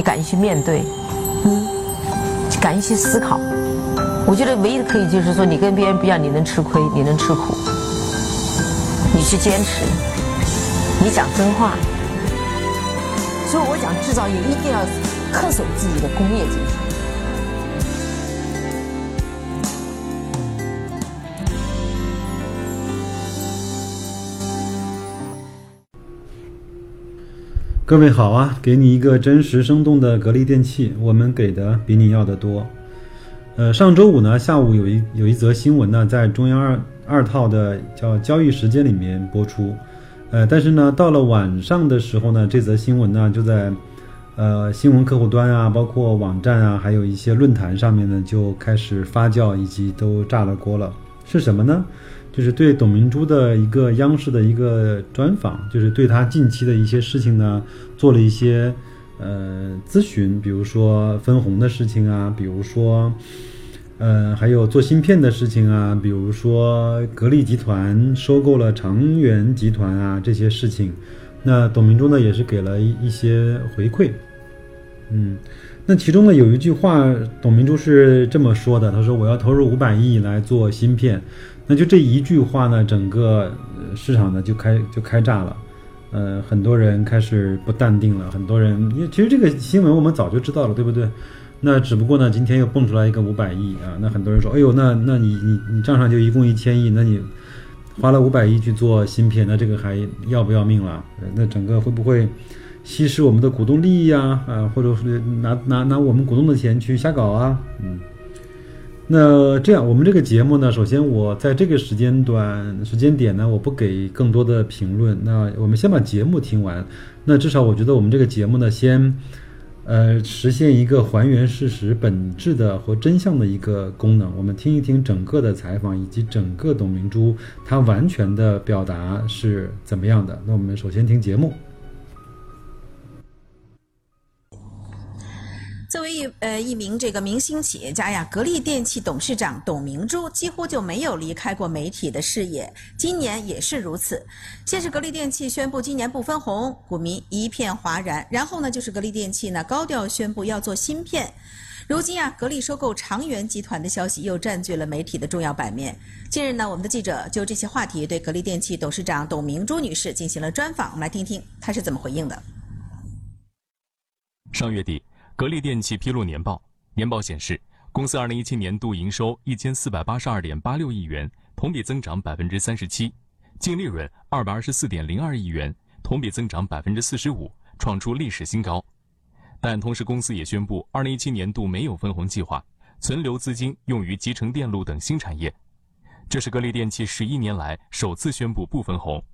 你敢于去面对，嗯，敢于去思考。我觉得唯一的可以就是说，你跟别人不一样，你能吃亏，你能吃苦，你去坚持，你讲真话。所以我讲制造业一定要恪守自己的工业精神。各位好啊，给你一个真实生动的格力电器，我们给的比你要的多。呃，上周五呢下午有一有一则新闻呢，在中央二二套的叫交易时间里面播出，呃，但是呢到了晚上的时候呢，这则新闻呢就在呃新闻客户端啊，包括网站啊，还有一些论坛上面呢就开始发酵，以及都炸了锅了。是什么呢？就是对董明珠的一个央视的一个专访，就是对她近期的一些事情呢，做了一些呃咨询，比如说分红的事情啊，比如说呃还有做芯片的事情啊，比如说格力集团收购了长源集团啊这些事情，那董明珠呢也是给了一一些回馈，嗯。那其中呢有一句话，董明珠是这么说的：“她说我要投入五百亿来做芯片。”那就这一句话呢，整个市场呢就开就开炸了，呃，很多人开始不淡定了。很多人，因为其实这个新闻我们早就知道了，对不对？那只不过呢，今天又蹦出来一个五百亿啊，那很多人说：“哎呦，那那你你你账上就一共一千亿，那你花了五百亿去做芯片，那这个还要不要命了？那整个会不会？”稀释我们的股东利益呀，啊，或者是拿拿拿我们股东的钱去瞎搞啊，嗯，那这样我们这个节目呢，首先我在这个时间段时间点呢，我不给更多的评论。那我们先把节目听完。那至少我觉得我们这个节目呢，先呃实现一个还原事实本质的和真相的一个功能。我们听一听整个的采访以及整个董明珠她完全的表达是怎么样的。那我们首先听节目。作为一呃一名这个明星企业家呀，格力电器董事长董明珠几乎就没有离开过媒体的视野，今年也是如此。先是格力电器宣布今年不分红，股民一片哗然；然后呢，就是格力电器呢高调宣布要做芯片。如今啊，格力收购长源集团的消息又占据了媒体的重要版面。近日呢，我们的记者就这些话题对格力电器董事长董明珠女士进行了专访，我们来听听她是怎么回应的。上月底。格力电器披露年报，年报显示，公司2017年度营收1482.86亿元，同比增长37%，净利润224.02亿元，同比增长45%，创出历史新高。但同时，公司也宣布，2017年度没有分红计划，存留资金用于集成电路等新产业。这是格力电器十一年来首次宣布不分红，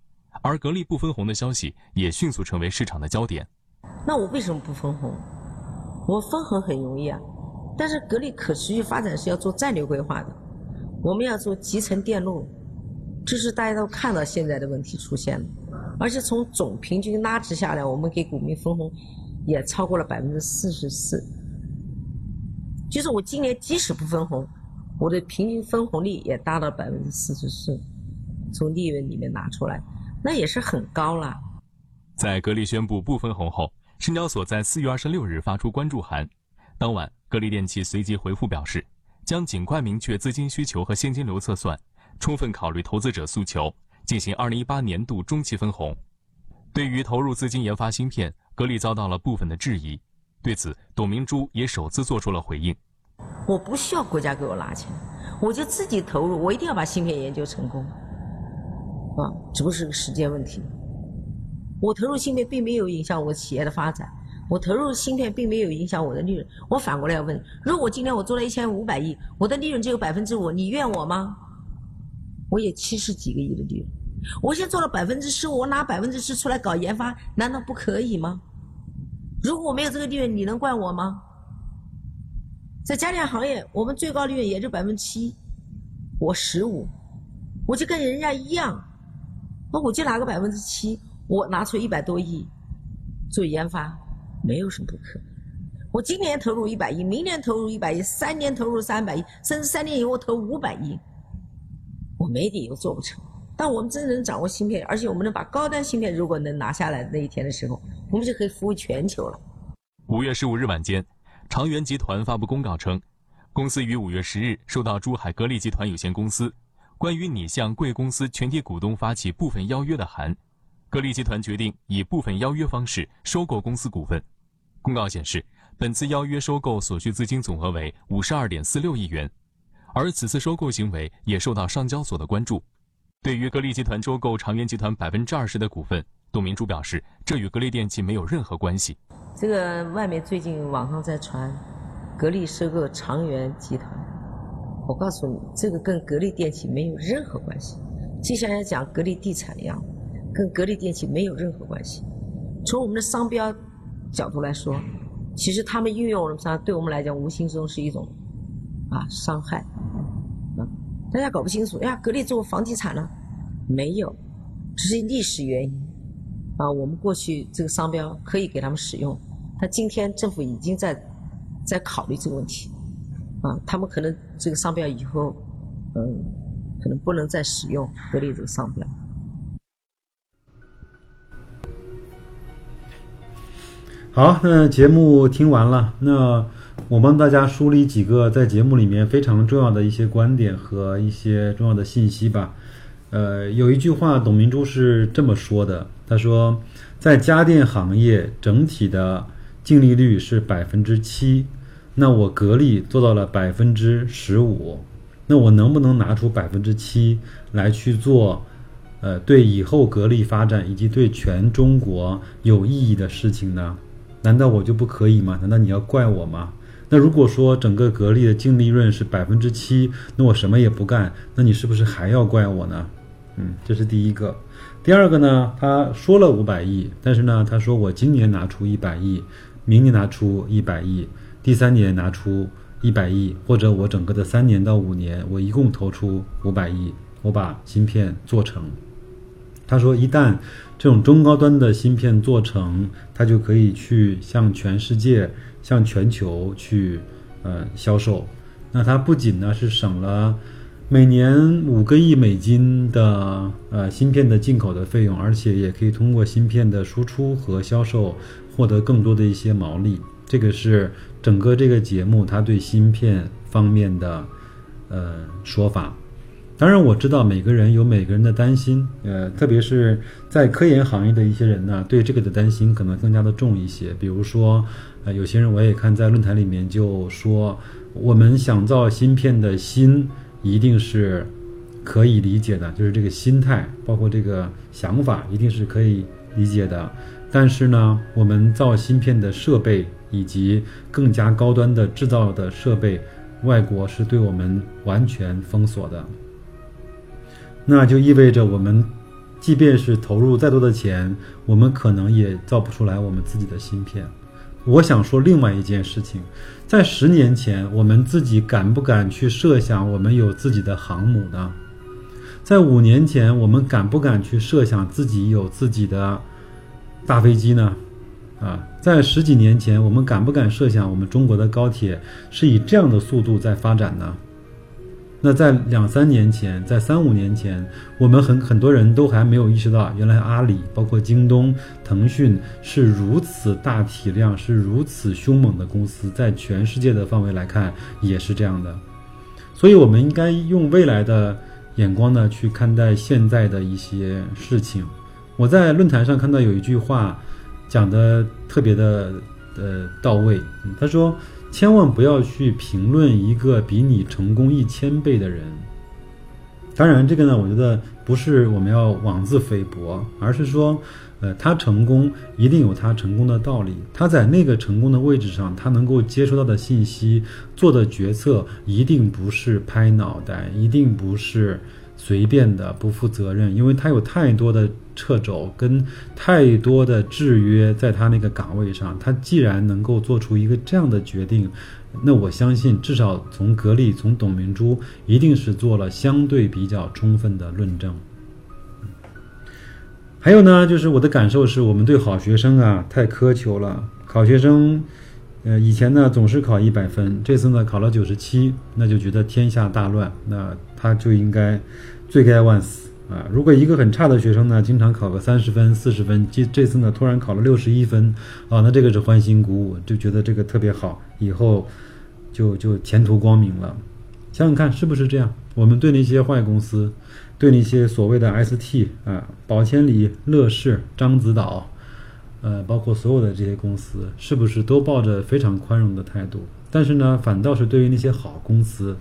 而格力不分红的消息也迅速成为市场的焦点。那我为什么不分红？我分红很容易啊，但是格力可持续发展是要做战略规划的，我们要做集成电路，这是大家都看到现在的问题出现了，而且从总平均拉值下来，我们给股民分红也超过了百分之四十四，就是我今年即使不分红，我的平均分红率也达到百分之四十四，从利润里面拿出来，那也是很高了。在格力宣布不分红后。深交所在四月二十六日发出关注函，当晚，格力电器随即回复表示，将尽快明确资金需求和现金流测算，充分考虑投资者诉求，进行二零一八年度中期分红。对于投入资金研发芯片，格力遭到了部分的质疑。对此，董明珠也首次做出了回应：“我不需要国家给我拿钱，我就自己投入，我一定要把芯片研究成功。啊，只不过是个时间问题。”我投入芯片并没有影响我企业的发展，我投入芯片并没有影响我的利润。我反过来要问：如果今天我做了一千五百亿，我的利润只有百分之五，你怨我吗？我也七十几个亿的利润，我现在做了百分之十五，我拿百分之十出来搞研发，难道不可以吗？如果我没有这个利润，你能怪我吗？在家电行业，我们最高利润也就百分之七，我十五，我就跟人家一样，那我就拿个百分之七。我拿出一百多亿做研发，没有什么不可。我今年投入一百亿，明年投入一百亿，三年投入三百亿，甚至三年以后投五百亿，我没理由做不成。但我们真能掌握芯片，而且我们能把高端芯片如果能拿下来那一天的时候，我们就可以服务全球了。五月十五日晚间，长源集团发布公告称，公司于五月十日收到珠海格力集团有限公司关于拟向贵公司全体股东发起部分邀约的函，格力集团决定以部分邀约方式收购公司股份。公告显示，本次邀约收购所需资金总额为五十二点四六亿元，而此次收购行为也受到上交所的关注。对于格力集团收购长源集团百分之二十的股份，董明珠表示，这与格力电器没有任何关系。这个外面最近网上在传，格力收购长源集团，我告诉你，这个跟格力电器没有任何关系。就像要讲格力地产一样子，跟格力电器没有任何关系。从我们的商标角度来说，其实他们运用了啥，对我们来讲无形中是一种啊伤害。啊，大家搞不清楚，哎呀，格力做房地产呢？没有，这是历史原因。啊，我们过去这个商标可以给他们使用。他今天政府已经在在考虑这个问题，啊，他们可能这个商标以后，嗯，可能不能再使用格力这个商标。好，那节目听完了，那我帮大家梳理几个在节目里面非常重要的一些观点和一些重要的信息吧。呃，有一句话，董明珠是这么说的，他说，在家电行业整体的。净利率是百分之七，那我格力做到了百分之十五，那我能不能拿出百分之七来去做，呃，对以后格力发展以及对全中国有意义的事情呢？难道我就不可以吗？难道你要怪我吗？那如果说整个格力的净利润是百分之七，那我什么也不干，那你是不是还要怪我呢？嗯，这是第一个。第二个呢，他说了五百亿，但是呢，他说我今年拿出一百亿。明年拿出一百亿，第三年拿出一百亿，或者我整个的三年到五年，我一共投出五百亿，我把芯片做成。他说，一旦这种中高端的芯片做成，他就可以去向全世界、向全球去呃销售。那他不仅呢是省了每年五个亿美金的呃芯片的进口的费用，而且也可以通过芯片的输出和销售。获得更多的一些毛利，这个是整个这个节目它对芯片方面的呃说法。当然，我知道每个人有每个人的担心，呃，特别是在科研行业的一些人呢，对这个的担心可能更加的重一些。比如说，呃，有些人我也看在论坛里面就说，我们想造芯片的心一定是可以理解的，就是这个心态，包括这个想法，一定是可以理解的。但是呢，我们造芯片的设备以及更加高端的制造的设备，外国是对我们完全封锁的。那就意味着我们，即便是投入再多的钱，我们可能也造不出来我们自己的芯片。我想说另外一件事情，在十年前，我们自己敢不敢去设想我们有自己的航母呢？在五年前，我们敢不敢去设想自己有自己的？大飞机呢？啊，在十几年前，我们敢不敢设想我们中国的高铁是以这样的速度在发展呢？那在两三年前，在三五年前，我们很很多人都还没有意识到，原来阿里、包括京东、腾讯是如此大体量、是如此凶猛的公司，在全世界的范围来看也是这样的。所以，我们应该用未来的眼光呢，去看待现在的一些事情。我在论坛上看到有一句话，讲的特别的呃到位。他说：“千万不要去评论一个比你成功一千倍的人。”当然，这个呢，我觉得不是我们要妄自菲薄，而是说，呃，他成功一定有他成功的道理。他在那个成功的位置上，他能够接收到的信息、做的决策，一定不是拍脑袋，一定不是随便的、不负责任，因为他有太多的。掣肘跟太多的制约，在他那个岗位上，他既然能够做出一个这样的决定，那我相信，至少从格力，从董明珠，一定是做了相对比较充分的论证。还有呢，就是我的感受是，我们对好学生啊太苛求了。好学生，呃，以前呢总是考一百分，这次呢考了九十七，那就觉得天下大乱，那他就应该罪该万死。啊。如果一个很差的学生呢，经常考个三十分、四十分，这这次呢突然考了六十一分，啊，那这个是欢欣鼓舞，就觉得这个特别好，以后就就前途光明了。想想看，是不是这样？我们对那些坏公司，对那些所谓的 ST 啊、宝千里、乐视、獐子岛，呃，包括所有的这些公司，是不是都抱着非常宽容的态度？但是呢，反倒是对于那些好公司，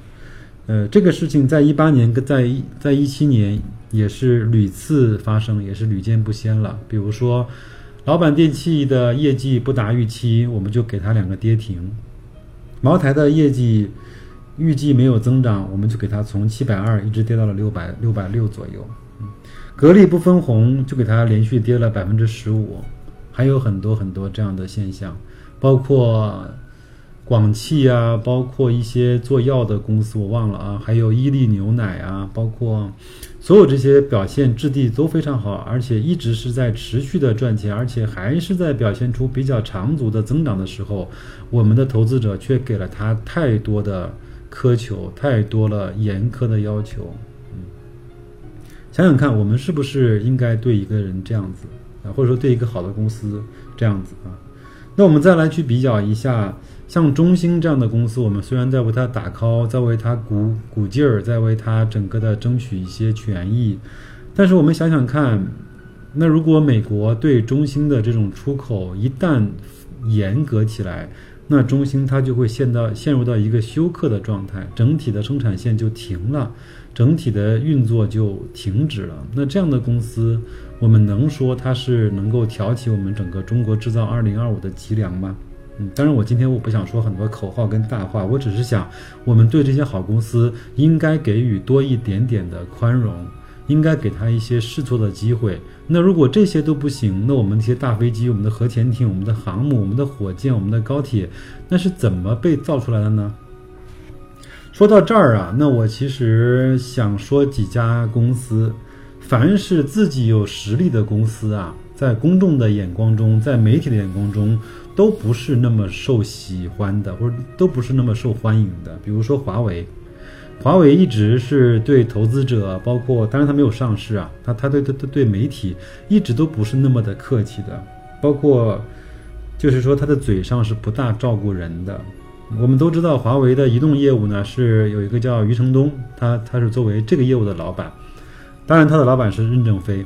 呃，这个事情在一八年跟在一在一七年也是屡次发生，也是屡见不鲜了。比如说，老板电器的业绩不达预期，我们就给他两个跌停；茅台的业绩预计没有增长，我们就给它从七百二一直跌到了六百六百六左右。格力不分红，就给它连续跌了百分之十五，还有很多很多这样的现象，包括广汽啊，包括一些做药的公司，我忘了啊，还有伊利牛奶啊，包括所有这些表现质地都非常好，而且一直是在持续的赚钱，而且还是在表现出比较长足的增长的时候，我们的投资者却给了他太多的。苛求太多了，严苛的要求，嗯，想想看，我们是不是应该对一个人这样子或者说对一个好的公司这样子啊？那我们再来去比较一下，像中兴这样的公司，我们虽然在为它打 call，在为它鼓鼓劲儿，在为它整个的争取一些权益，但是我们想想看，那如果美国对中兴的这种出口一旦严格起来，那中兴它就会陷到陷入到一个休克的状态，整体的生产线就停了，整体的运作就停止了。那这样的公司，我们能说它是能够挑起我们整个中国制造二零二五的脊梁吗？嗯，当然，我今天我不想说很多口号跟大话，我只是想，我们对这些好公司应该给予多一点点的宽容。应该给他一些试错的机会。那如果这些都不行，那我们这些大飞机、我们的核潜艇、我们的航母、我们的火箭、我们的高铁，那是怎么被造出来的呢？说到这儿啊，那我其实想说几家公司，凡是自己有实力的公司啊，在公众的眼光中，在媒体的眼光中，都不是那么受喜欢的，或者都不是那么受欢迎的。比如说华为。华为一直是对投资者，包括当然它没有上市啊，它它对它对对媒体一直都不是那么的客气的，包括就是说它的嘴上是不大照顾人的。我们都知道华为的移动业务呢是有一个叫余承东，他他是作为这个业务的老板，当然他的老板是任正非。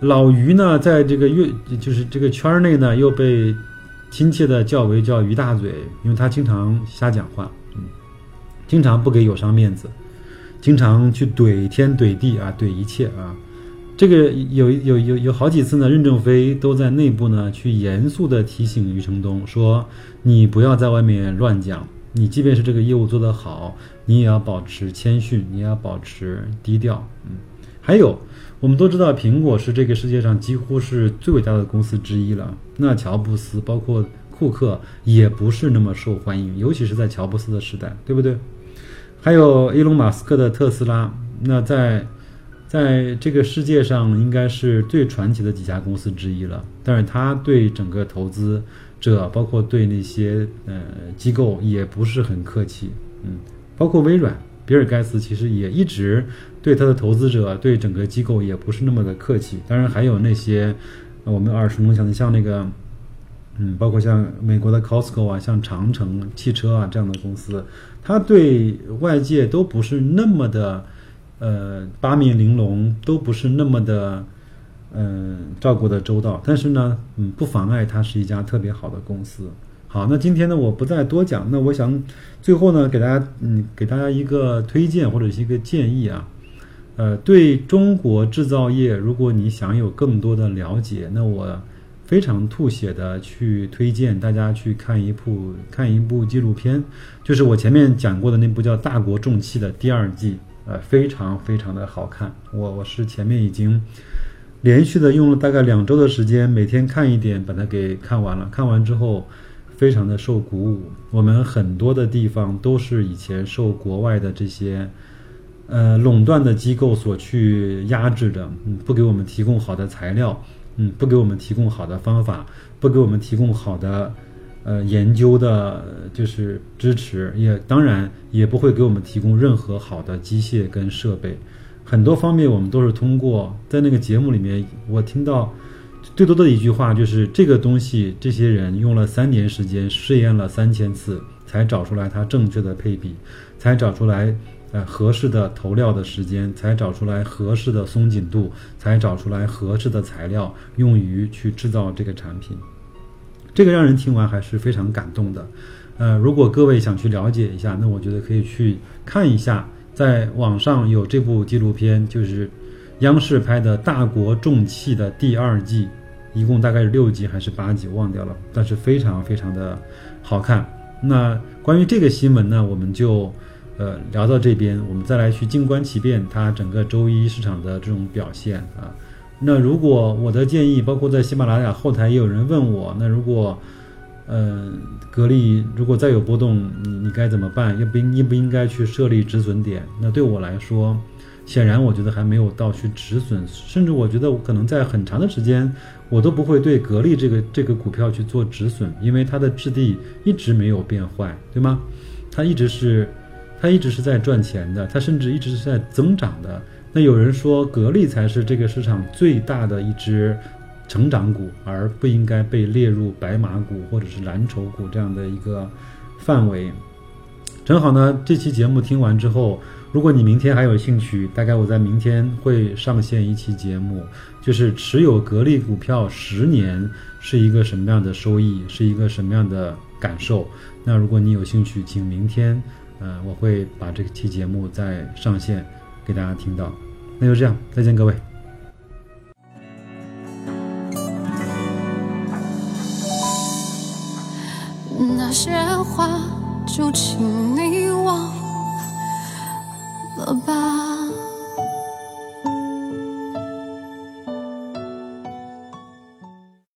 老余呢在这个月就是这个圈内呢又被亲切的叫为叫余大嘴，因为他经常瞎讲话。嗯经常不给友商面子，经常去怼天怼地啊，怼一切啊。这个有有有有好几次呢，任正非都在内部呢去严肃的提醒余承东说：“你不要在外面乱讲，你即便是这个业务做得好，你也要保持谦逊，你也要保持低调。”嗯，还有我们都知道，苹果是这个世界上几乎是最伟大的公司之一了。那乔布斯包括库克也不是那么受欢迎，尤其是在乔布斯的时代，对不对？还有伊隆马斯克的特斯拉，那在在这个世界上应该是最传奇的几家公司之一了。但是他对整个投资者，包括对那些呃机构也不是很客气。嗯，包括微软，比尔盖茨其实也一直对他的投资者、对整个机构也不是那么的客气。当然还有那些我们耳熟能详的，像那个。嗯，包括像美国的 Costco 啊，像长城汽车啊这样的公司，它对外界都不是那么的，呃，八面玲珑，都不是那么的，嗯，照顾的周到。但是呢，嗯，不妨碍它是一家特别好的公司。好，那今天呢，我不再多讲。那我想最后呢，给大家，嗯，给大家一个推荐或者是一个建议啊，呃，对中国制造业，如果你想有更多的了解，那我。非常吐血的去推荐大家去看一部看一部纪录片，就是我前面讲过的那部叫《大国重器》的第二季，呃，非常非常的好看。我我是前面已经连续的用了大概两周的时间，每天看一点，把它给看完了。看完之后，非常的受鼓舞。我们很多的地方都是以前受国外的这些呃垄断的机构所去压制的，嗯，不给我们提供好的材料。嗯，不给我们提供好的方法，不给我们提供好的，呃，研究的，就是支持，也当然也不会给我们提供任何好的机械跟设备。很多方面我们都是通过在那个节目里面，我听到最多的一句话就是这个东西，这些人用了三年时间试验了三千次，才找出来它正确的配比，才找出来呃合适的投料的时间，才找出来合适的松紧度，才找出来合适的材料用于去制造这个产品。这个让人听完还是非常感动的。呃，如果各位想去了解一下，那我觉得可以去看一下，在网上有这部纪录片，就是央视拍的《大国重器》的第二季，一共大概是六集还是八集，忘掉了，但是非常非常的好看。那关于这个新闻呢，我们就呃聊到这边，我们再来去静观其变，它整个周一市场的这种表现啊。那如果我的建议，包括在喜马拉雅后台也有人问我，那如果，嗯，格力如果再有波动，你你该怎么办？应不应应不应该去设立止损点？那对我来说，显然我觉得还没有到去止损，甚至我觉得我可能在很长的时间，我都不会对格力这个这个股票去做止损，因为它的质地一直没有变坏，对吗？它一直是，它一直是在赚钱的，它甚至一直是在增长的。那有人说，格力才是这个市场最大的一只成长股，而不应该被列入白马股或者是蓝筹股这样的一个范围。正好呢，这期节目听完之后，如果你明天还有兴趣，大概我在明天会上线一期节目，就是持有格力股票十年是一个什么样的收益，是一个什么样的感受。那如果你有兴趣，请明天，呃，我会把这期节目再上线。给大家听到。那就这样再见各位。那些话就请你忘了吧。